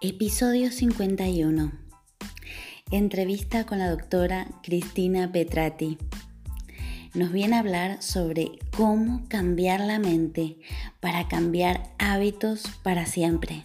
Episodio 51. Entrevista con la doctora Cristina Petrati. Nos viene a hablar sobre cómo cambiar la mente para cambiar hábitos para siempre.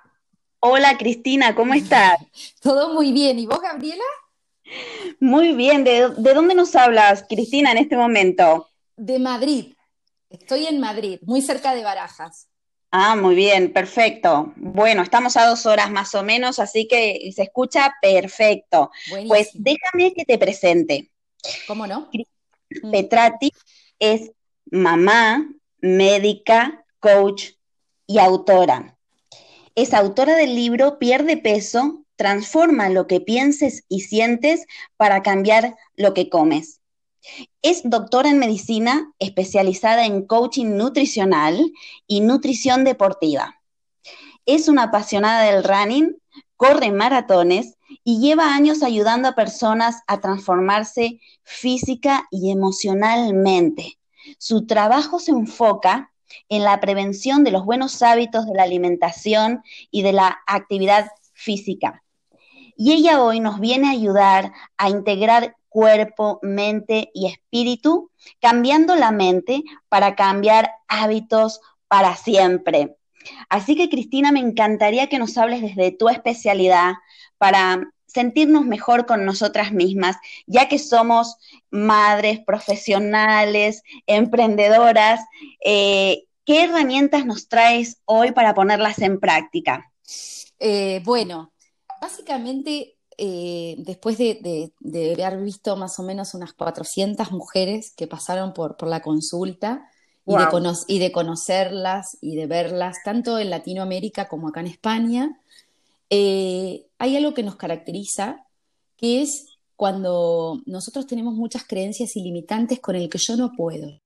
Hola Cristina, ¿cómo estás? Todo muy bien. ¿Y vos, Gabriela? Muy bien. ¿De, dónde nos hablas, Cristina, en este momento? De Madrid. Estoy en Madrid, muy cerca de Barajas. Ah, muy bien, perfecto. Bueno, estamos a dos horas más o menos, así que se escucha perfecto. Pues déjame que te presente. ¿Cómo no? Mm. Petrati es mamá, médica, coach y autora. Es autora del libro Pierde peso, transforma lo que pienses y sientes para cambiar lo que comes. Es doctora en medicina especializada en coaching nutricional y nutrición deportiva. Es una apasionada del running, corre maratones y lleva años ayudando a personas a transformarse física y emocionalmente. Su trabajo se enfoca en la prevención de los buenos hábitos de la alimentación y de la actividad física. Y ella hoy nos viene a ayudar a integrar cuerpo, mente y espíritu, cambiando la mente para cambiar hábitos para siempre. Así que Cristina, me encantaría que nos hables desde tu especialidad para sentirnos mejor con nosotras mismas, ya que somos madres, profesionales, emprendedoras. Eh, ¿Qué herramientas nos traes hoy para ponerlas en práctica? Eh, bueno, básicamente eh, después de, haber visto más o menos unas 400 mujeres que pasaron por, por la consulta y, de y, de conocerlas y de verlas, tanto en Latinoamérica como acá en España, eh, hay algo que nos caracteriza, que es cuando nosotros tenemos muchas creencias ilimitantes con el que yo no puedo.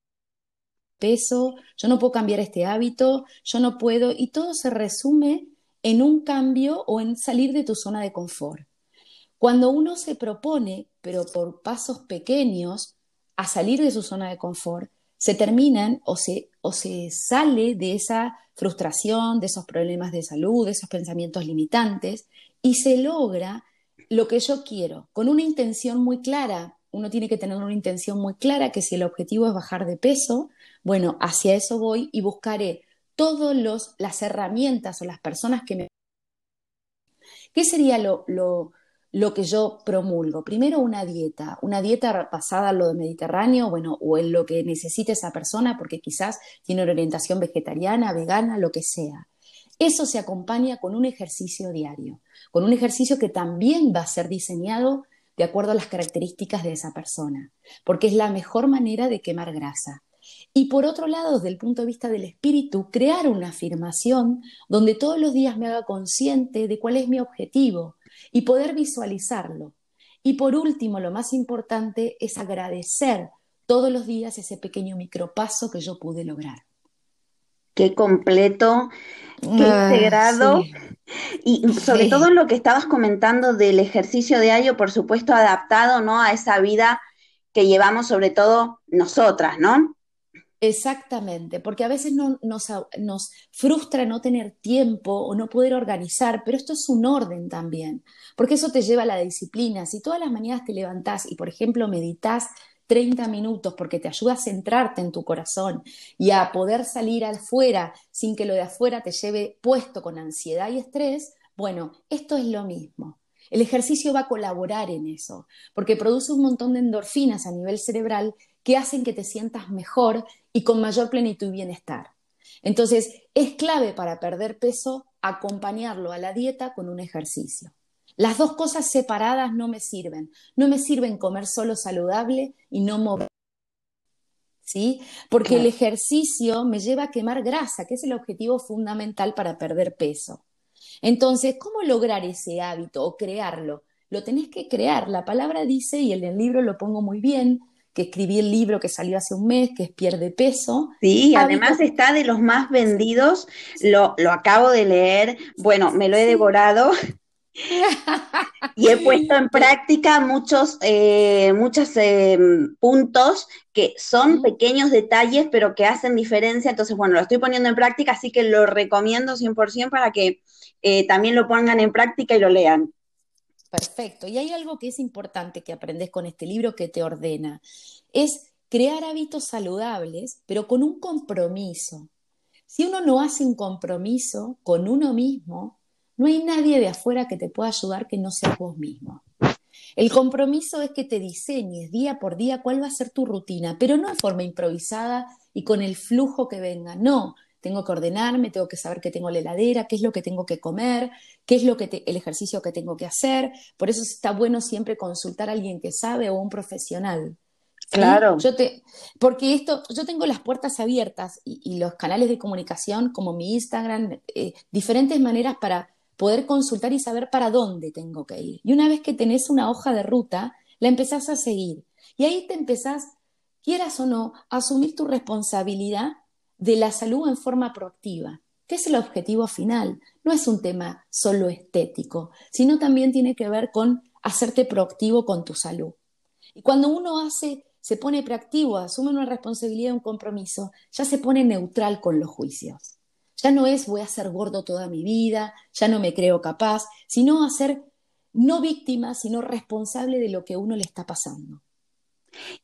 Peso, yo no puedo cambiar este hábito, yo no puedo, y todo se resume en un cambio o en salir de tu zona de confort. Cuando uno se propone, pero por pasos pequeños, a salir de su zona de confort, se terminan o se, o se sale de esa frustración, de esos problemas de salud, de esos pensamientos limitantes, y se logra lo que yo quiero, con una intención muy clara. Uno tiene que tener una intención muy clara que si el objetivo es bajar de peso, bueno, hacia eso voy y buscaré todas las herramientas o las personas que me... ¿Qué sería lo, lo, lo que yo promulgo. Primero una dieta, una dieta basada en lo mediterráneo, bueno, o en lo que necesite esa persona, porque quizás tiene una orientación vegetariana, vegana, lo que sea. Eso se acompaña con un ejercicio diario, con un ejercicio que también va a ser diseñado de acuerdo a las características de esa persona, porque es la mejor manera de quemar grasa. Y por otro lado, desde el punto de vista del espíritu, crear una afirmación donde todos los días me haga consciente de cuál es mi objetivo, y poder visualizarlo. Y por último, lo más importante es agradecer todos los días ese pequeño micropaso que yo pude lograr. Qué completo, qué ah, integrado. Y sobre todo lo que estabas comentando del ejercicio diario, por supuesto, adaptado ¿no? a esa vida que llevamos, sobre todo nosotras, ¿no? Exactamente, porque a veces no, nos, nos, frustra no tener tiempo o no poder organizar, pero esto es un orden también, porque eso te lleva a la disciplina. Si todas las mañanas te levantás y, por ejemplo, meditas 30 minutos porque te ayuda a centrarte en tu corazón y a poder salir afuera sin que lo de afuera te lleve puesto con ansiedad y estrés, bueno, esto es lo mismo. El ejercicio va a colaborar en eso, porque produce un montón de endorfinas a nivel cerebral que hacen que te sientas mejor y con mayor plenitud y bienestar. Entonces, es clave para perder peso acompañarlo a la dieta con un ejercicio. Las dos cosas separadas no me sirven. No me sirven comer solo saludable y no mover. ¿Sí? Porque el ejercicio me lleva a quemar grasa, que es el objetivo fundamental para perder peso. Entonces, ¿cómo lograr ese hábito o crearlo? Lo tenés que crear. La palabra dice, y en el libro lo pongo muy bien, que escribí el libro que salió hace un mes, que es Pierde Peso. Sí, además está de los más vendidos, lo, acabo de leer, bueno, me lo he devorado. y he puesto en práctica muchos, eh, muchos eh, puntos que son pequeños detalles, pero que hacen diferencia. Entonces, bueno, lo estoy poniendo en práctica, así que lo recomiendo 100% para que eh, también lo pongan en práctica y lo lean. Perfecto. Y hay algo que es importante que aprendes con este libro que te ordena. Es crear hábitos saludables, pero con un compromiso. Si uno no hace un compromiso con uno mismo, no hay nadie de afuera que te pueda ayudar que no seas vos mismo. El compromiso es que te diseñes día por día cuál va a ser tu rutina, pero no en forma improvisada y con el flujo que venga. No, tengo que ordenarme, tengo que saber qué tengo en la heladera, qué es lo que tengo que comer, qué es lo que el ejercicio que tengo que hacer. Por eso está bueno siempre consultar a alguien que sabe o un profesional. Claro. Yo te, porque esto, yo tengo las puertas abiertas y, los canales de comunicación como mi Instagram, eh, diferentes maneras para poder consultar y saber para dónde tengo que ir. Y una vez que tenés una hoja de ruta, la empezás a seguir. Y ahí te empezás, quieras o no, a asumir tu responsabilidad de la salud en forma proactiva, que es el objetivo final. No es un tema solo estético, sino también tiene que ver con hacerte proactivo con tu salud. Y cuando uno hace, se pone proactivo, asume una responsabilidad, un compromiso, ya se pone neutral con los juicios. Ya no es voy a ser gordo toda mi vida, ya no me creo capaz, sino a ser no víctima, sino responsable de lo que uno le está pasando.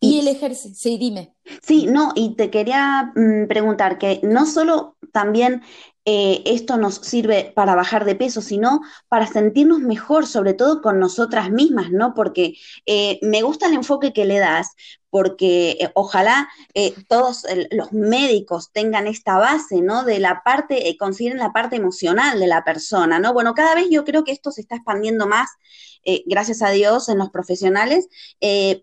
Y, el ejercicio, sí, dime. Sí, no, y te quería mm, preguntar que no solo también eh, esto nos sirve para bajar de peso, sino para sentirnos mejor, sobre todo con nosotras mismas, ¿no? Porque eh, me gusta el enfoque que le das, porque eh, ojalá todos los médicos tengan esta base, ¿no? De la parte, consideren la parte emocional de la persona, ¿no? Bueno, cada vez yo creo que esto se está expandiendo más, gracias a Dios, en los profesionales,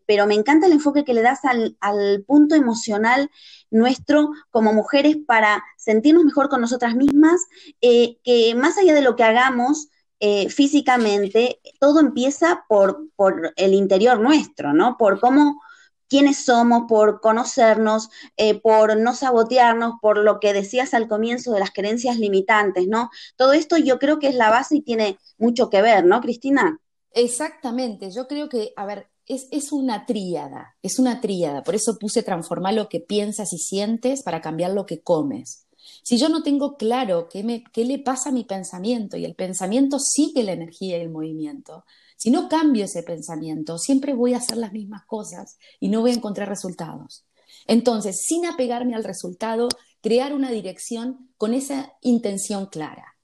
pero me encanta el enfoque que le das al, al punto emocional nuestro como mujeres para sentirnos mejor con nosotras mismas, eh, que más allá de lo que hagamos eh, físicamente, todo empieza por, por el interior nuestro, ¿no? Por cómo quiénes somos, por conocernos, eh, por no sabotearnos, por lo que decías al comienzo de las creencias limitantes, ¿no? Todo esto yo creo que es la base y tiene mucho que ver, ¿no, Cristina? Exactamente, yo creo que, a ver, es, una tríada, es una tríada. Por eso puse transformar lo que piensas y sientes para cambiar lo que comes. Si yo no tengo claro qué, me, qué le pasa a mi pensamiento y el pensamiento sigue la energía y el movimiento, si no cambio ese pensamiento, siempre voy a hacer las mismas cosas y no voy a encontrar resultados. Entonces, sin apegarme al resultado, crear una dirección con esa intención clara.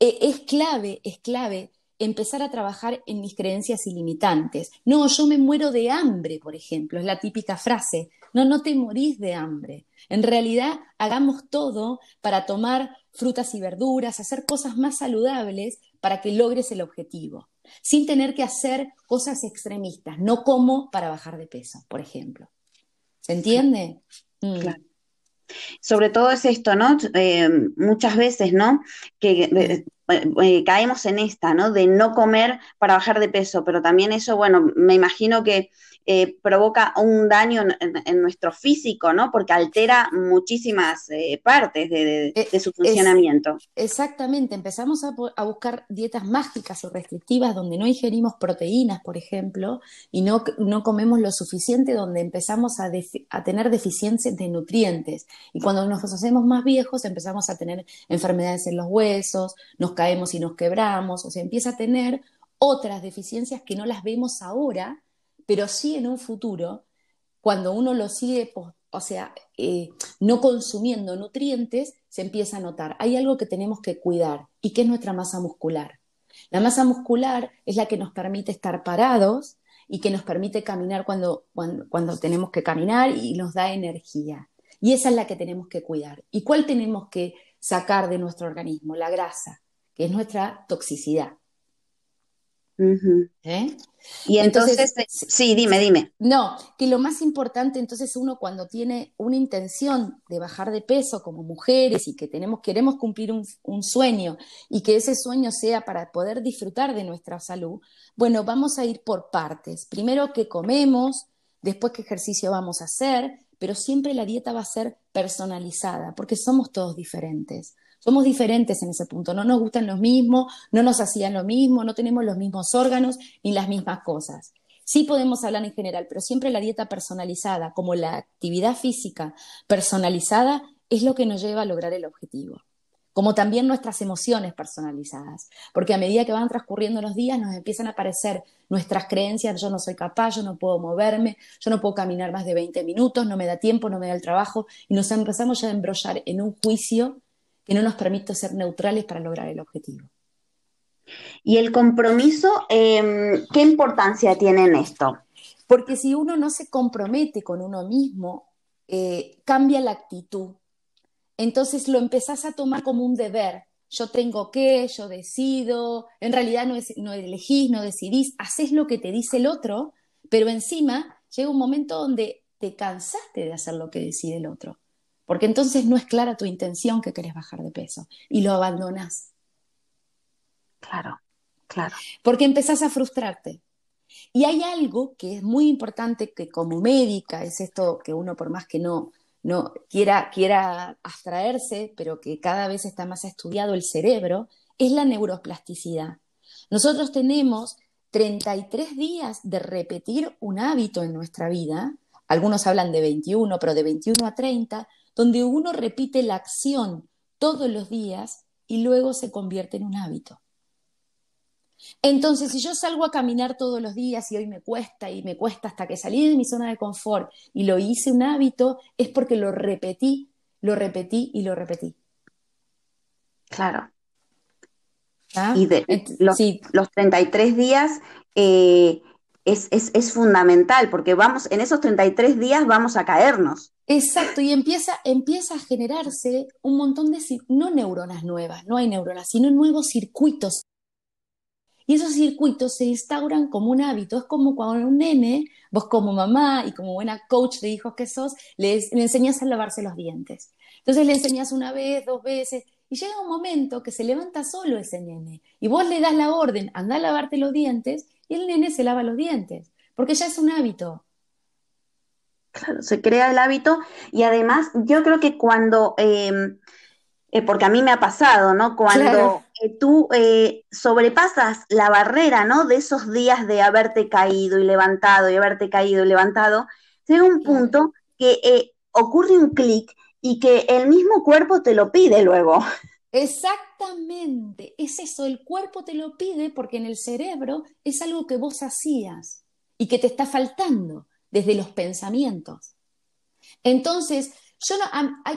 E, es clave, es clave empezar a trabajar en mis creencias ilimitantes. No, yo me muero de hambre, por ejemplo, es la típica frase. No, no te morís de hambre. En realidad, hagamos todo para tomar frutas y verduras, hacer cosas más saludables para que logres el objetivo, sin tener que hacer cosas extremistas. No como para bajar de peso, por ejemplo. ¿Se entiende? Mm. Claro. Sobre todo es esto, ¿no? Eh, muchas veces, ¿no? Que eh, eh, caemos en esta, ¿no? De no comer para bajar de peso, pero también eso, bueno, me imagino que eh, provoca un daño en, nuestro físico, ¿no? Porque altera muchísimas eh, partes de, su funcionamiento. exactamente, empezamos a, buscar dietas mágicas o restrictivas donde no ingerimos proteínas, por ejemplo, y no, no comemos lo suficiente, donde empezamos a, a tener deficiencias de nutrientes. Y cuando nos hacemos más viejos, empezamos a tener enfermedades en los huesos, nos caemos y nos quebramos, o sea, empieza a tener otras deficiencias que no las vemos ahora pero sí en un futuro, cuando uno lo sigue, o sea, eh, no consumiendo nutrientes, se empieza a notar. Hay algo que tenemos que cuidar y que es nuestra masa muscular. La masa muscular es la que nos permite estar parados y que nos permite caminar cuando, cuando tenemos que caminar y nos da energía. Y esa es la que tenemos que cuidar. ¿Y cuál tenemos que sacar de nuestro organismo? La grasa, que es nuestra toxicidad. ¿Eh? Y entonces, sí, dime, dime. No, que lo más importante entonces uno cuando tiene una intención de bajar de peso como mujeres y que tenemos, queremos cumplir un, un sueño y que ese sueño sea para poder disfrutar de nuestra salud, bueno, vamos a ir por partes. Primero qué comemos, después qué ejercicio vamos a hacer, pero siempre la dieta va a ser personalizada porque somos todos diferentes. Somos diferentes en ese punto, no nos gustan los mismos, no nos hacían lo mismo, no tenemos los mismos órganos ni las mismas cosas. Sí podemos hablar en general, pero siempre la dieta personalizada, como la actividad física personalizada, es lo que nos lleva a lograr el objetivo. Como también nuestras emociones personalizadas, porque a medida que van transcurriendo los días nos empiezan a aparecer nuestras creencias, yo no soy capaz, yo no puedo moverme, yo no puedo caminar más de 20 minutos, no me da tiempo, no me da el trabajo, y nos empezamos ya a embrollar en un juicio que no nos permite ser neutrales para lograr el objetivo. ¿Y el compromiso, em, qué importancia tiene en esto? Porque si uno no se compromete con uno mismo, eh, cambia la actitud. Entonces lo empezás a tomar como un deber. Yo tengo que, yo decido. En realidad no, es, no elegís, no decidís, haces lo que te dice el otro, pero encima llega un momento donde te cansaste de hacer lo que decide el otro porque entonces no es clara tu intención que querés bajar de peso y lo abandonas. Claro, claro. Porque empezás a frustrarte. Y hay algo que es muy importante que como médica es esto que uno por más que no, no quiera, quiera abstraerse, pero que cada vez está más estudiado el cerebro, es la neuroplasticidad. Nosotros tenemos 33 días de repetir un hábito en nuestra vida, algunos hablan de 21, pero de 21 a 30, donde uno repite la acción todos los días y luego se convierte en un hábito. Entonces, si yo salgo a caminar todos los días y hoy me cuesta y me cuesta hasta que salí de mi zona de confort y lo hice un hábito, es porque lo repetí, lo repetí y lo repetí. Claro. ¿Ah? Y de, los, los 33 días eh, es, es, fundamental, porque vamos, en esos 33 días vamos a caernos. Exacto, y empieza, empieza a generarse un montón de, no neuronas nuevas, no hay neuronas, sino nuevos circuitos. Y esos circuitos se instauran como un hábito. Es como cuando un nene, vos como mamá y como buena coach de hijos que sos, le enseñas a lavarse los dientes. Entonces le enseñas una vez, dos veces, y llega un momento que se levanta solo ese nene. Y vos le das la orden, anda a lavarte los dientes, y el nene se lava los dientes, porque ya es un hábito. Claro, se crea el hábito y además yo creo que cuando, em, eh, porque a mí me ha pasado, ¿no? Cuando eh, tú eh, sobrepasas la barrera, ¿no? De esos días de haberte caído y levantado y haberte caído y levantado, llega un punto que ocurre un clic y que el mismo cuerpo te lo pide luego. Exactamente, es eso, el cuerpo te lo pide porque en el cerebro es algo que vos hacías y que te está faltando desde los pensamientos. Entonces,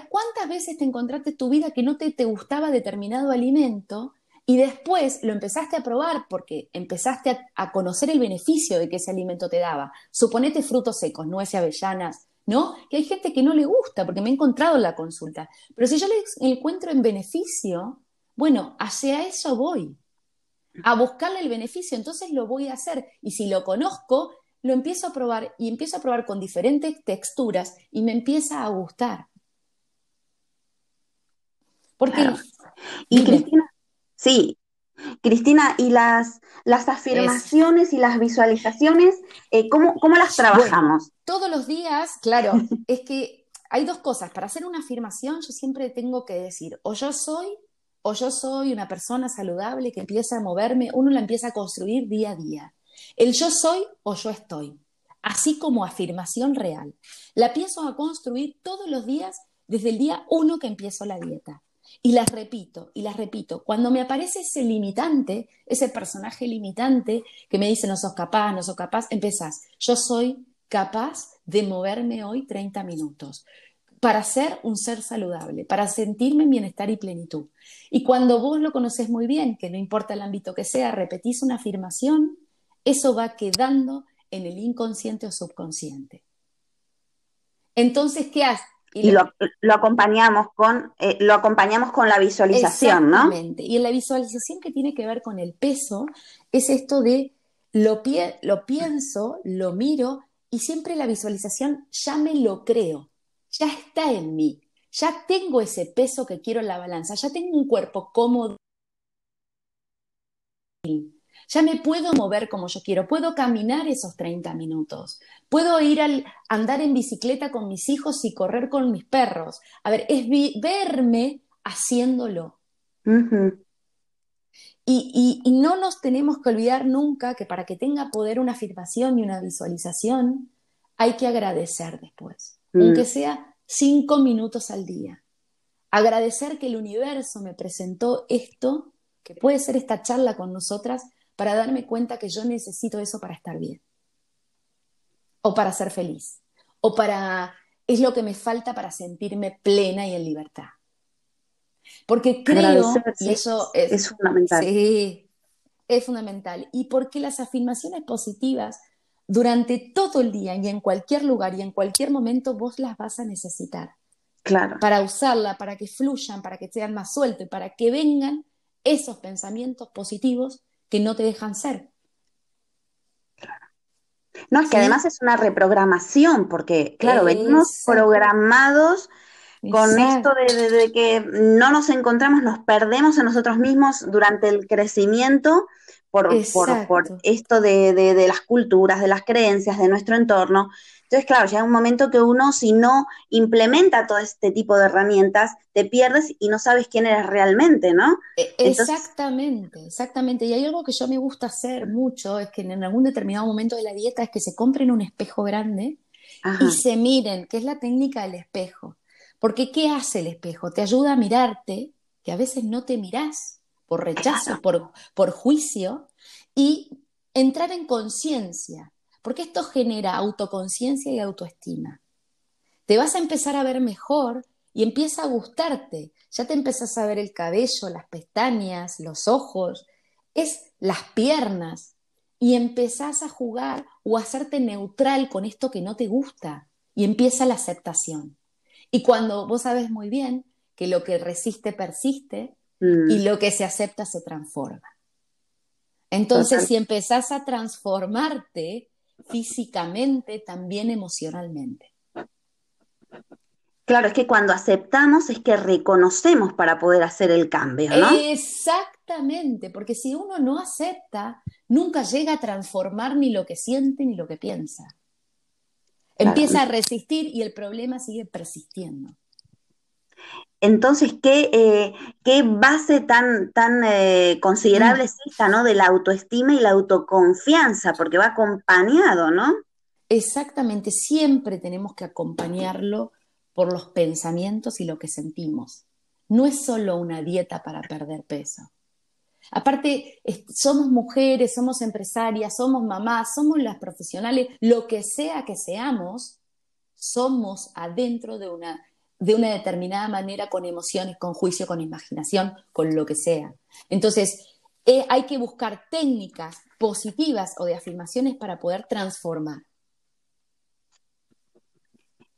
¿cuántas veces te encontraste en tu vida que no te, te gustaba determinado alimento y después lo empezaste a probar porque empezaste a, a, conocer el beneficio de que ese alimento te daba? Suponete frutos secos, nueces, avellanas, ¿no? Que hay gente que no le gusta, porque me he encontrado en la consulta. Pero si yo le encuentro en beneficio, bueno, hacia eso voy, a buscarle el beneficio, entonces lo voy a hacer. Y si lo conozco, lo empiezo a probar y empiezo a probar con diferentes texturas y me empieza a gustar. Porque... Y Cristina, sí, Cristina, ¿y las, las afirmaciones y las visualizaciones, eh, ¿cómo, las trabajamos? todos los días, claro, es que hay dos cosas. Para hacer una afirmación yo siempre tengo que decir, o yo soy, o yo soy una persona saludable que empieza a moverme, uno la empieza a construir día a día. El yo soy o yo estoy, así como afirmación real. La empiezo a construir todos los días desde el día uno que empiezo la dieta. Y las repito, y las repito. Cuando me aparece ese limitante, ese personaje limitante que me dice no sos capaz, no sos capaz, empezás, yo soy capaz de moverme hoy 30 minutos para ser un ser saludable, para sentirme en bienestar y plenitud. Y cuando vos lo conoces muy bien, que no importa el ámbito que sea, repetís una afirmación, eso va quedando en el inconsciente o subconsciente. Entonces, ¿qué haces? Y, lo, acompañamos con, eh, lo acompañamos con la visualización, Exactamente. Y en la visualización que tiene que ver con el peso, es esto de lo, lo pienso, lo miro, y siempre la visualización ya me lo creo, ya está en mí, ya tengo ese peso que quiero en la balanza, ya tengo un cuerpo cómodo ya me puedo mover como yo quiero, puedo caminar esos 30 minutos, puedo ir al andar en bicicleta con mis hijos y correr con mis perros. A ver, es verme haciéndolo. y, y, no nos tenemos que olvidar nunca que para que tenga poder una afirmación y una visualización, hay que agradecer después, mm. aunque sea cinco minutos al día. Agradecer que el universo me presentó esto, que puede ser esta charla con nosotras, para darme cuenta que yo necesito eso para estar bien. O para ser feliz. O para... Es lo que me falta para sentirme plena y en libertad. Porque creo, y eso es, fundamental. Sí, es fundamental. Y porque las afirmaciones positivas durante todo el día y en cualquier lugar y en cualquier momento vos las vas a necesitar. Claro. Para usarla, para que fluyan, para que sean más sueltos y para que vengan esos pensamientos positivos que no te dejan ser. No, es que además es una reprogramación, porque, claro, venimos programados con esto de, que no nos encontramos, nos perdemos a nosotros mismos durante el crecimiento por, por, esto de, de, las culturas, de las creencias, de nuestro entorno. Entonces, claro, llega un momento que uno, si no implementa todo este tipo de herramientas, te pierdes y no sabes quién eres realmente, ¿no? E, exactamente, exactamente. Y hay algo que yo me gusta hacer mucho, es que en algún determinado momento de la dieta es que se compren un espejo grande y se miren, que es la técnica del espejo. Porque ¿qué hace el espejo? Te ayuda a mirarte, que a veces no te mirás por rechazo, por, por juicio, y entrar en conciencia porque esto genera autoconciencia y autoestima. Te vas a empezar a ver mejor y empieza a gustarte. Ya te empezás a ver el cabello, las pestañas, los ojos, es las piernas y empezás a jugar o a hacerte neutral con esto que no te gusta y empieza la aceptación. Y cuando vos sabes muy bien que lo que resiste persiste mm. y lo que se acepta se transforma. Entonces, si empezás a transformarte físicamente, también emocionalmente. Claro, es que cuando aceptamos es que reconocemos para poder hacer el cambio, ¿no? Exactamente, porque si uno no acepta, nunca llega a transformar ni lo que siente ni lo que piensa. Empieza a resistir y el problema sigue persistiendo. Entonces, ¿qué, eh, qué base tan, tan eh, considerable mm. es esta, ¿no? De la autoestima y la autoconfianza, porque va acompañado, ¿no? Exactamente, siempre tenemos que acompañarlo por los pensamientos y lo que sentimos. No es solo una dieta para perder peso. Aparte, somos mujeres, somos empresarias, somos mamás, somos las profesionales, lo que sea que seamos, somos adentro de una, de una determinada manera con emociones, con juicio, con imaginación, con lo que sea. Entonces, eh, hay que buscar técnicas positivas o de afirmaciones para poder transformar.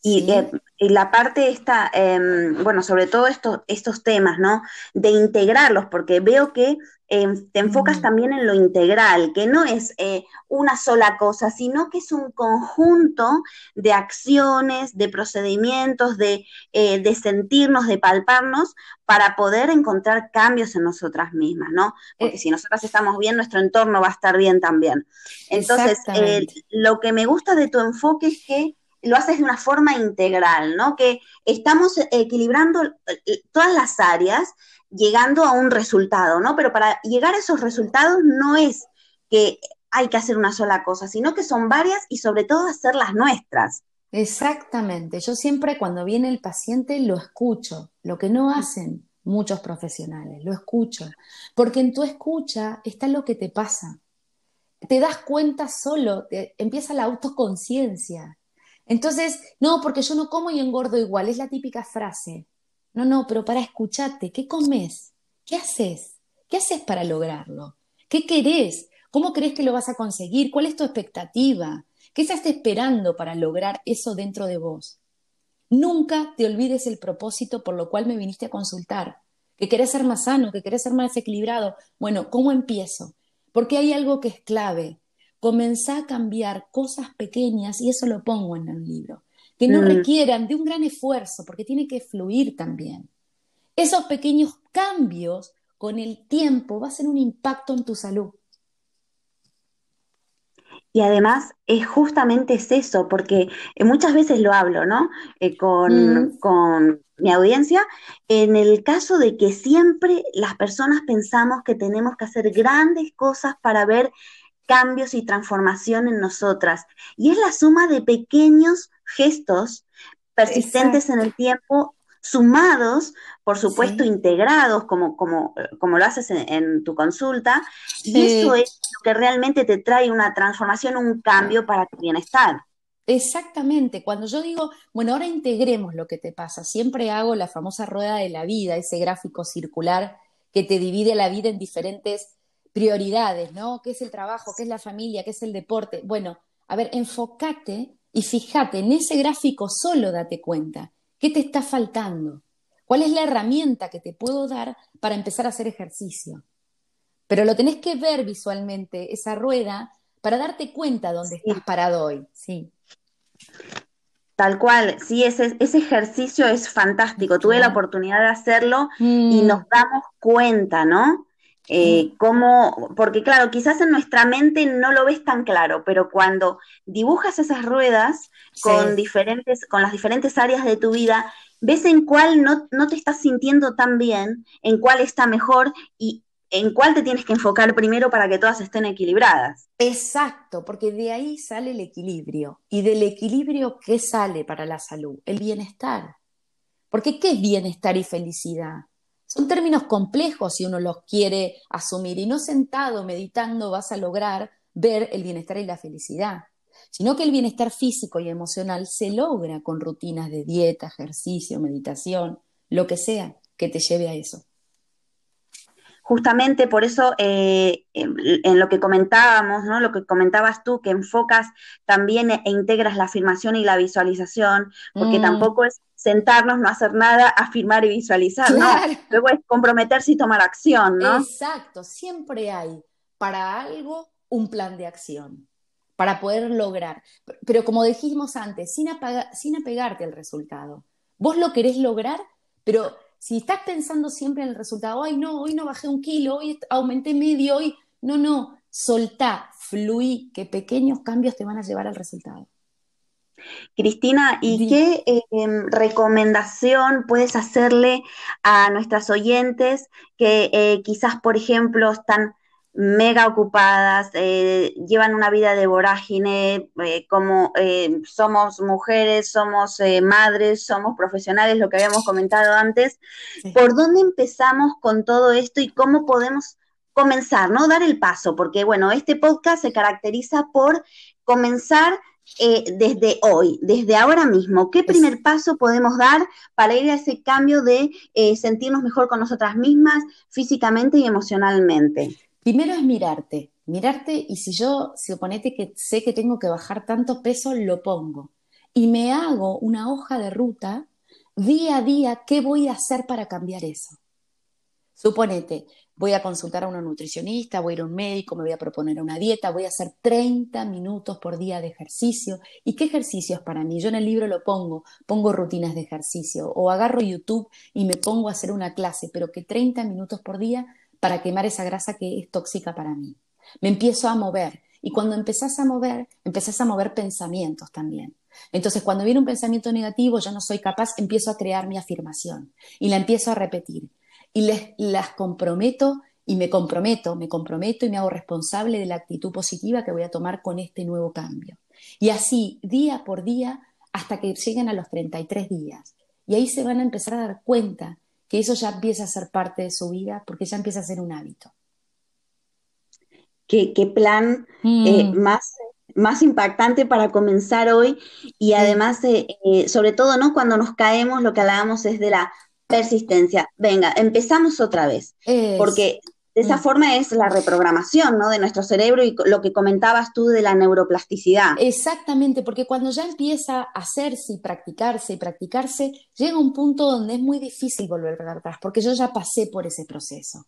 Y, eh, y, la parte esta, em, bueno, sobre todo estos temas, ¿no? De integrarlos, porque veo que em, te enfocas mm. también en lo integral, que no es eh, una sola cosa, sino que es un conjunto de acciones, de procedimientos, de, eh, de sentirnos, de palparnos, para poder encontrar cambios en nosotras mismas, ¿no? Porque si nosotras estamos bien, nuestro entorno va a estar bien también. Entonces, lo que me gusta de tu enfoque es que lo haces de una forma integral, ¿no? Que estamos equilibrando todas las áreas, llegando a un resultado, ¿no? Pero para llegar a esos resultados no es que hay que hacer una sola cosa, sino que son varias y sobre todo hacerlas nuestras. Exactamente. Yo siempre cuando viene el paciente lo escucho, lo que no hacen muchos profesionales, lo escucho, porque en tu escucha está lo que te pasa. Te das cuenta solo, empieza la autoconciencia, entonces, no, porque yo no como y engordo igual, es la típica frase. No, no, pero para escucharte, ¿qué comes? ¿Qué haces? ¿Qué haces para lograrlo? ¿Qué querés? ¿Cómo crees que lo vas a conseguir? ¿Cuál es tu expectativa? ¿Qué estás esperando para lograr eso dentro de vos? Nunca te olvides el propósito por lo cual me viniste a consultar. Que querés ser más sano, que querés ser más equilibrado. Bueno, ¿cómo empiezo? Porque hay algo que es clave comenzá a cambiar cosas pequeñas, y eso lo pongo en el libro, que no mm. requieran de un gran esfuerzo, porque tiene que fluir también. Esos pequeños cambios con el tiempo va a ser un impacto en tu salud. Y además es justamente es eso, porque eh, muchas veces lo hablo, ¿no? Eh, con, mm. con, mi audiencia, en el caso de que siempre las personas pensamos que tenemos que hacer grandes cosas para ver cambios y transformación en nosotras. Y es la suma de pequeños gestos persistentes en el tiempo, sumados, por supuesto, integrados, como, como, como, lo haces en, tu consulta, y eso es lo que realmente te trae una transformación, un cambio para tu bienestar. Exactamente, cuando yo digo, bueno, ahora integremos lo que te pasa, siempre hago la famosa rueda de la vida, ese gráfico circular que te divide la vida en diferentes prioridades, ¿no? ¿Qué es el trabajo? ¿Qué es la familia? ¿Qué es el deporte? Bueno, a ver, enfócate y fíjate, en ese gráfico solo date cuenta, ¿qué te está faltando? ¿Cuál es la herramienta que te puedo dar para empezar a hacer ejercicio? Pero lo tenés que ver visualmente, esa rueda, para darte cuenta dónde estás parado hoy, sí. Tal cual, sí, ese, ese ejercicio es fantástico. Tuve la oportunidad de hacerlo y mm. nos damos cuenta, ¿no? Eh, porque claro, quizás en nuestra mente no lo ves tan claro, pero cuando dibujas esas ruedas con, diferentes, con las diferentes áreas de tu vida, ves en cuál no, no te estás sintiendo tan bien, en cuál está mejor y en cuál te tienes que enfocar primero para que todas estén equilibradas. Exacto, porque de ahí sale el equilibrio. ¿Y del equilibrio qué sale para la salud? El bienestar. Porque ¿qué es bienestar y felicidad? Son términos complejos si uno los quiere asumir y no sentado meditando vas a lograr ver el bienestar y la felicidad. sino que el bienestar físico y emocional se logra con rutinas de dieta, ejercicio, meditación, lo que sea que te lleve a eso justamente por eso eh, en, lo que comentábamos, ¿no? lo que comentabas tú, que enfocas también e, integras la afirmación y la visualización, porque mm. tampoco es sentarnos, no hacer nada, afirmar y visualizar, ¿no? Luego es comprometerse y tomar acción, ¿no? Exacto, siempre hay para algo un plan de acción para poder lograr. Pero como dijimos antes, sin, sin apegarte al resultado. Vos lo querés lograr, pero si estás pensando siempre en el resultado, ay no, hoy no bajé un kilo, hoy aumenté medio, hoy no, no, soltá, fluí, que pequeños cambios te van a llevar al resultado. Cristina, ¿y qué em, recomendación puedes hacerle a nuestras oyentes que eh, quizás, por ejemplo, están mega ocupadas, eh, llevan una vida de vorágine, eh, como eh, somos mujeres, somos madres, somos profesionales, lo que habíamos comentado antes. ¿Por dónde empezamos con todo esto y cómo podemos comenzar, no dar el paso? Porque, bueno, este podcast se caracteriza por comenzar desde hoy, desde ahora mismo. ¿Qué primer paso podemos dar para ir a ese cambio de sentirnos mejor con nosotras mismas, físicamente y emocionalmente? Primero es mirarte, mirarte y si yo, si oponete que sé que tengo que bajar tanto peso, lo pongo. Y me hago una hoja de ruta día a día, ¿qué voy a hacer para cambiar eso? Suponete, voy a consultar a una nutricionista, voy a ir a un médico, me voy a proponer una dieta, voy a hacer 30 minutos por día de ejercicio. ¿Y qué ejercicios para mí? Yo en el libro lo pongo, pongo rutinas de ejercicio o agarro YouTube y me pongo a hacer una clase, pero que 30 minutos por día para quemar esa grasa que es tóxica para mí. Me empiezo a mover y cuando empezás a mover, empezás a mover pensamientos también. Entonces, cuando viene un pensamiento negativo, yo no soy capaz, empiezo a crear mi afirmación y la empiezo a repetir. Y les, las comprometo y me comprometo, me comprometo y me hago responsable de la actitud positiva que voy a tomar con este nuevo cambio. Y así, día por día, hasta que lleguen a los 33 días. Y ahí se van a empezar a dar cuenta que eso ya empieza a ser parte de su vida porque ya empieza a ser un hábito. Qué, plan eh, mm. más, más impactante para comenzar hoy y además, eh, eh, sobre todo, ¿no? Cuando nos caemos, lo que hablábamos es de la persistencia. Venga, empezamos otra vez. Porque de esa mm. forma es la reprogramación ¿no? de nuestro cerebro y lo que comentabas tú de la neuroplasticidad. Exactamente, porque cuando ya empieza a hacerse y practicarse y practicarse, llega un punto donde es muy difícil volver para atrás, porque yo ya pasé por ese proceso.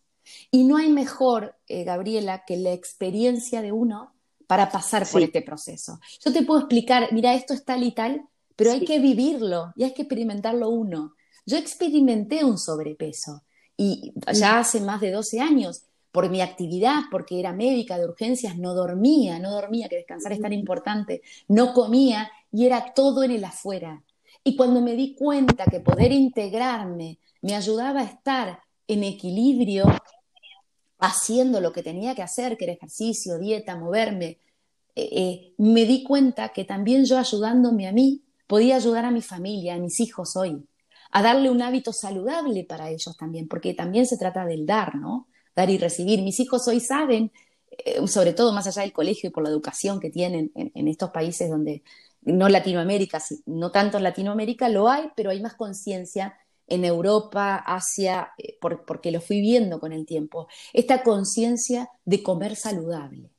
Y no hay mejor, eh, Gabriela, que la experiencia de uno para pasar por este proceso. Yo te puedo explicar, mira, esto es tal y tal, pero hay que vivirlo y hay que experimentarlo uno. Yo experimenté un sobrepeso y ya hace más de 12 años, por mi actividad, porque era médica de urgencias, no dormía, no dormía, que descansar es tan importante, no comía y era todo en el afuera. Y cuando me di cuenta que poder integrarme me ayudaba a estar en equilibrio, haciendo lo que tenía que hacer, que era ejercicio, dieta, moverme, eh, eh, me di cuenta que también yo ayudándome a mí, podía ayudar a mi familia, a mis hijos hoy a darle un hábito saludable para ellos también, porque también se trata del dar, ¿no? Dar y recibir. Mis hijos hoy saben, eh, sobre todo más allá del colegio y por la educación que tienen en, estos países donde no Latinoamérica, no tanto en Latinoamérica lo hay, pero hay más conciencia en Europa, Asia, eh, porque lo fui viendo con el tiempo, esta conciencia de comer saludable.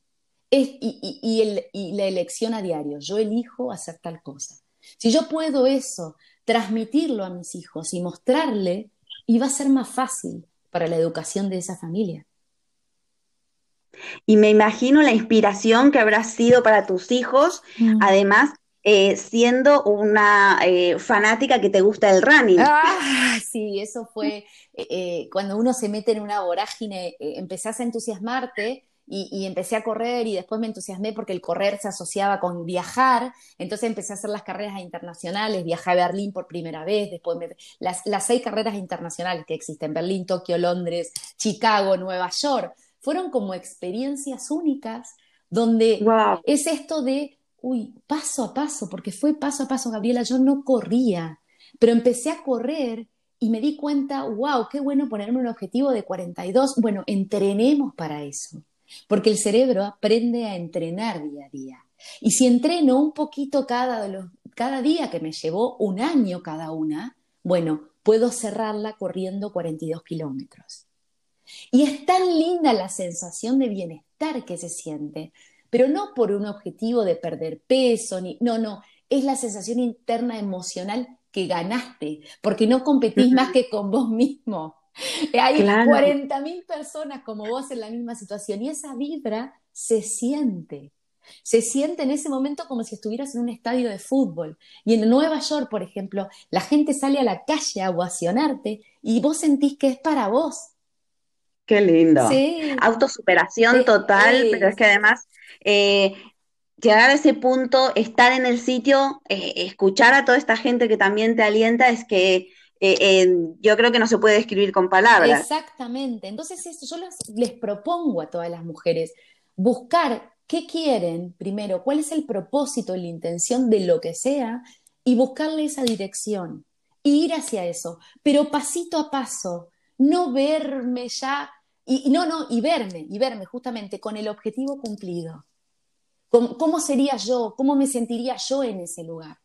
y, y, la elección a diario, yo elijo hacer tal cosa. Si yo puedo eso transmitirlo a mis hijos y mostrarle, y va a ser más fácil para la educación de esa familia. Y me imagino la inspiración que habrá sido para tus hijos, mm. además eh, siendo una eh, fanática que te gusta el running. Ah, sí, eso fue eh, cuando uno se mete en una vorágine, empezás a entusiasmarte y, empecé a correr y después me entusiasmé porque el correr se asociaba con viajar, entonces empecé a hacer las carreras internacionales, viajé a Berlín por primera vez, después las, las seis carreras internacionales que existen, Berlín, Tokio, Londres, Chicago, Nueva York, fueron como experiencias únicas donde es esto de, uy, paso a paso, porque fue paso a paso, Gabriela, yo no corría, pero empecé a correr y me di cuenta, wow, qué bueno ponerme un objetivo de 42, bueno, entrenemos para eso porque el cerebro aprende a entrenar día a día. Y si entreno un poquito cada, cada día, que me llevó un año cada una, bueno, puedo cerrarla corriendo 42 kilómetros. Y es tan linda la sensación de bienestar que se siente, pero no por un objetivo de perder peso, ni, no, no, es la sensación interna emocional que ganaste, porque no competís más que con vos mismo. Hay 40.000 personas como vos en la misma situación y esa vibra se siente. Se siente en ese momento como si estuvieras en un estadio de fútbol. Y en Nueva York, por ejemplo, la gente sale a la calle a ovacionarte y vos sentís que es para vos. Qué lindo. Autosuperación total, pero es que además eh, llegar a ese punto, estar en el sitio, eh, escuchar a toda esta gente que también te alienta, es que eh, yo creo que no se puede describir con palabras. Exactamente. Entonces, eso, yo les propongo a todas las mujeres buscar qué quieren primero, cuál es el propósito la intención de lo que sea, y buscarle esa dirección, y ir hacia eso, pero pasito a paso, no verme ya y, no, no, y verme, y verme justamente con el objetivo cumplido. ¿Cómo, sería yo? ¿Cómo me sentiría yo en ese lugar?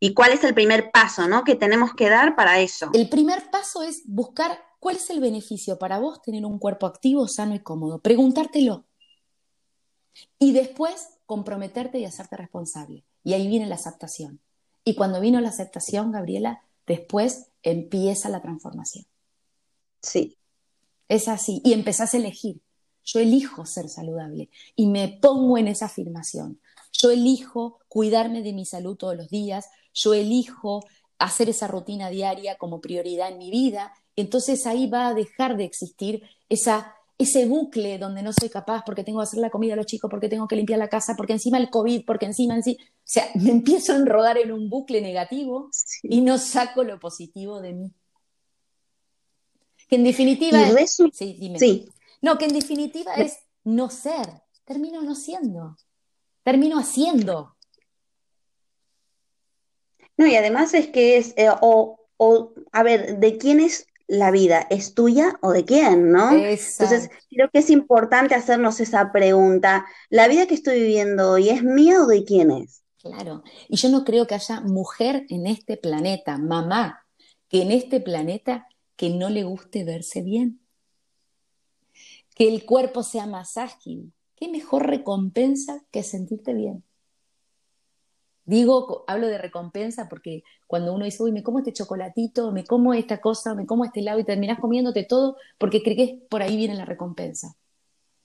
¿Y cuál es el primer paso, ¿no? Que tenemos que dar para eso. El primer paso es buscar cuál es el beneficio para vos tener un cuerpo activo, sano y cómodo. Preguntártelo. Y después comprometerte y hacerte responsable. Y ahí viene la aceptación. Y cuando vino la aceptación, Gabriela, después empieza la transformación. Sí. Es así. Y empezás a elegir. Yo elijo ser saludable y me pongo en esa afirmación. Yo elijo cuidarme de mi salud todos los días. Yo elijo hacer esa rutina diaria como prioridad en mi vida. Entonces ahí va a dejar de existir esa, ese bucle donde no soy capaz porque tengo que hacer la comida a los chicos, porque tengo que limpiar la casa, porque encima el COVID, porque encima, en sí, o sea, me empiezo a enrodar en un bucle negativo y no saco lo positivo de mí. Que en definitiva... Es, sí, dime. Sí. No, que en definitiva es no ser. Termino no siendo. Termino haciendo. No, y además es que es, eh, o, a ver, ¿de quién es la vida? ¿Es tuya o de quién, no? Entonces, creo que es importante hacernos esa pregunta. ¿La vida que estoy viviendo hoy es mía o de quién es? Claro, y yo no creo que haya mujer en este planeta, mamá, que en este planeta que no le guste verse bien. Que el cuerpo sea más ágil. ¿Qué mejor recompensa que sentirte bien? Digo, hablo de recompensa porque cuando uno dice, uy, me como este chocolatito, me como esta cosa, me como este helado y terminas comiéndote todo porque crees que por ahí viene la recompensa.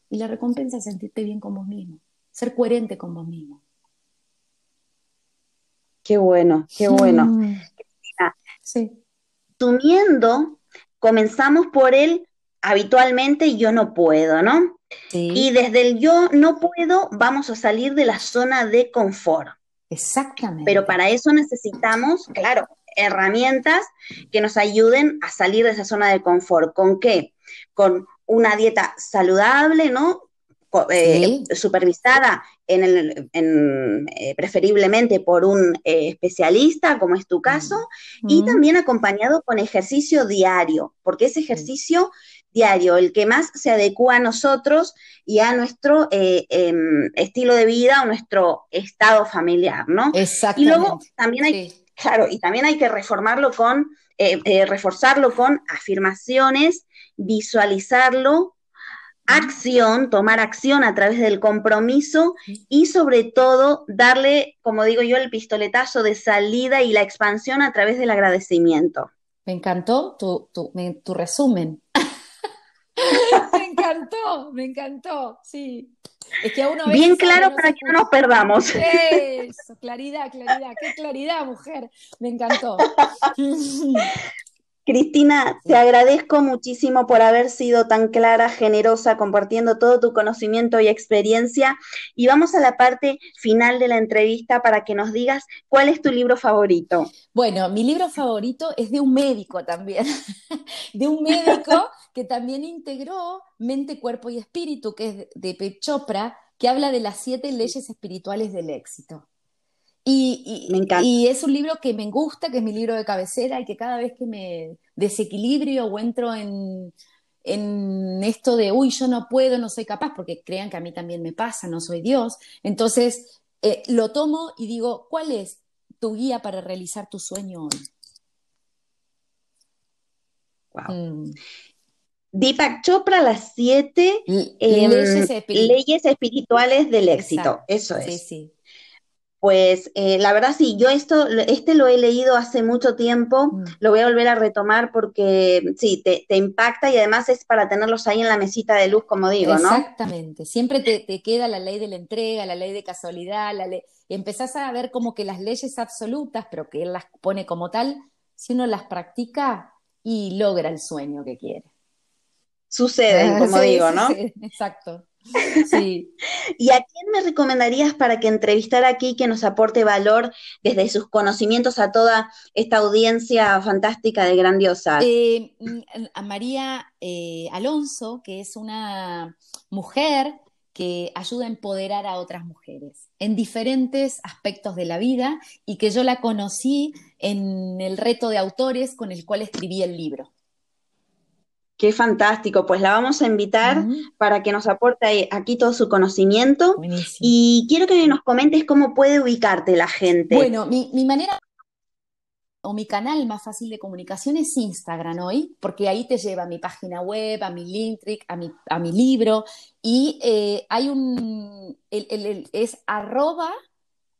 Y la recompensa es sentirte bien con vos mismo, ser coherente con vos mismo. Qué bueno, qué bueno. Mm. Sí. Sumiendo comenzamos por el habitualmente yo no puedo, ¿no? Y desde el yo no puedo vamos a salir de la zona de confort. Exactamente. Pero para eso necesitamos, claro, herramientas que nos ayuden a salir de esa zona de confort. ¿Con qué? Con una dieta saludable, ¿no? Eh, supervisada en el, eh, preferiblemente por un eh, especialista, como es tu caso, y también acompañado con ejercicio diario, porque es ejercicio diario el que más se adecua a nosotros y a nuestro em, estilo de vida o nuestro estado familiar, ¿no? Exactamente. Y luego también hay, claro, y también hay que reformarlo con, reforzarlo con afirmaciones, visualizarlo acción, tomar acción a través del compromiso y sobre todo darle, como digo yo, el pistoletazo de salida y la expansión a través del agradecimiento. Me encantó tu, tu, resumen. me encantó, me encantó, sí. Es que a uno Bien claro para que no nos perdamos. Eso, claridad, claridad, qué claridad, mujer. Me encantó. Cristina, te agradezco muchísimo por haber sido tan clara, generosa, compartiendo todo tu conocimiento y experiencia. Y vamos a la parte final de la entrevista para que nos digas cuál es tu libro favorito. Bueno, mi libro favorito es de un médico también, de un médico que también integró mente, cuerpo y espíritu, que es de Pechopra, que habla de las siete leyes espirituales del éxito. Y, y, es un libro que me gusta, que es mi libro de cabecera y que cada vez que me desequilibrio o entro en, en esto de, uy, yo no puedo, no soy capaz, porque crean que a mí también me pasa, no soy Dios. Entonces, eh, lo tomo y digo, ¿cuál es tu guía para realizar tu sueño hoy? Wow. Mm. Deepak Chopra, las siete em, leyes, espirituales del éxito. Eso es. Sí, sí. Pues eh, la verdad sí, yo esto, este lo he leído hace mucho tiempo, mm. lo voy a volver a retomar porque sí, te, impacta y además es para tenerlos ahí en la mesita de luz, como digo, ¿no? Exactamente, siempre te, queda la ley de la entrega, la ley de casualidad, la ley, y empezás a ver como que las leyes absolutas, pero que él las pone como tal, si uno las practica y logra el sueño que quiere. Suceden, como digo, ¿no? exacto. Sí. ¿Y a quién me recomendarías para que entrevistara aquí, que nos aporte valor desde sus conocimientos a toda esta audiencia fantástica de Grandiosa? Eh, a María eh, Alonso, que es una mujer que ayuda a empoderar a otras mujeres en diferentes aspectos de la vida y que yo la conocí en el reto de autores con el cual escribí el libro. Qué fantástico, pues la vamos a invitar para que nos aporte aquí todo su conocimiento. Y quiero que nos comentes cómo puede ubicarte la gente. Bueno, mi, manera o mi canal más fácil de comunicación es Instagram hoy, porque ahí te lleva a mi página web, a mi Linktree, a mi, a mi libro, y eh, hay un, es arroba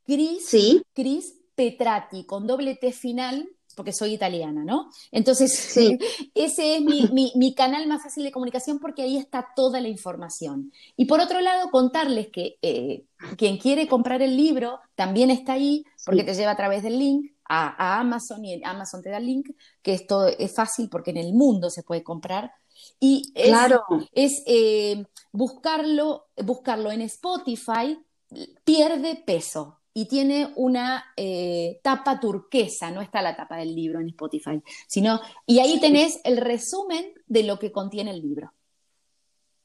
Cris, Cris Petrati, con doble T final, porque soy italiana, ¿no? Entonces, ese es mi, canal más fácil de comunicación porque ahí está toda la información. Y por otro lado, contarles que eh, quien quiere comprar el libro también está ahí porque te lleva a través del link a, Amazon y Amazon te da el link, que esto es fácil porque en el mundo se puede comprar. Y es, claro. es eh, buscarlo, buscarlo en Spotify, pierde peso y tiene una eh, tapa turquesa, no está la tapa del libro en Spotify, sino, y ahí tenés el resumen de lo que contiene el libro.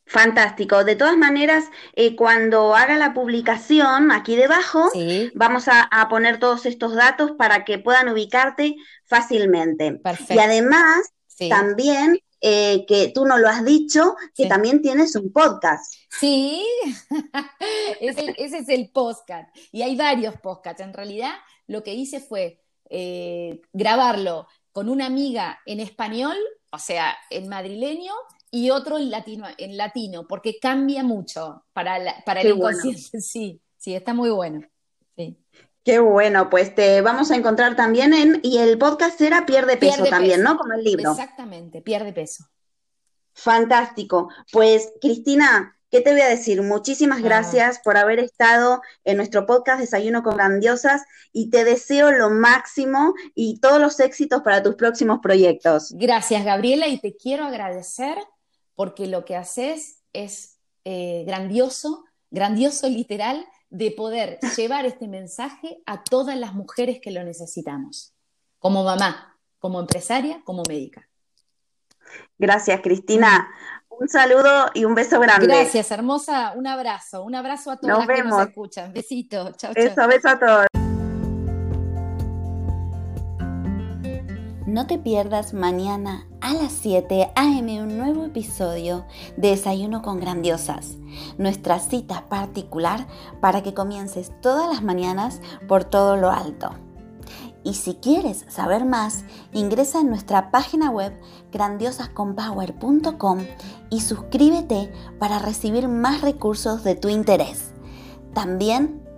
Fantástico. De todas maneras, eh, cuando haga la publicación, aquí debajo, vamos a, poner todos estos datos para que puedan ubicarte fácilmente. Perfecto. Y además, también eh, que tú no lo has dicho, que también tienes un podcast. Sí, ese, es el podcast. Y hay varios podcasts. En realidad, lo que hice fue eh, grabarlo con una amiga en español, o sea, en madrileño, y otro en latino, en latino porque cambia mucho para, para el inconsciente. Sí, sí, está muy bueno. Sí. Qué bueno, pues te vamos a encontrar también en, y el podcast era Pierde Peso también, ¿no? Como el libro. Exactamente, Pierde Peso. Fantástico. Pues Cristina, ¿qué te voy a decir? Muchísimas ah. gracias por haber estado en nuestro podcast Desayuno con Grandiosas y te deseo lo máximo y todos los éxitos para tus próximos proyectos. Gracias, Gabriela, y te quiero agradecer porque lo que haces es eh, grandioso, grandioso literal de poder llevar este mensaje a todas las mujeres que lo necesitamos, como mamá, como empresaria, como médica. Gracias, Cristina. Un saludo y un beso grande. Gracias, hermosa. Un abrazo. Un abrazo a todas las que nos escuchan. Besito. Chao, chao. beso a todos. No te pierdas mañana a las 7 a.m. un nuevo episodio de Desayuno con Grandiosas, nuestra cita particular para que comiences todas las mañanas por todo lo alto. Y si quieres saber más, ingresa en nuestra página web grandiosasconpower.com y suscríbete para recibir más recursos de tu interés. También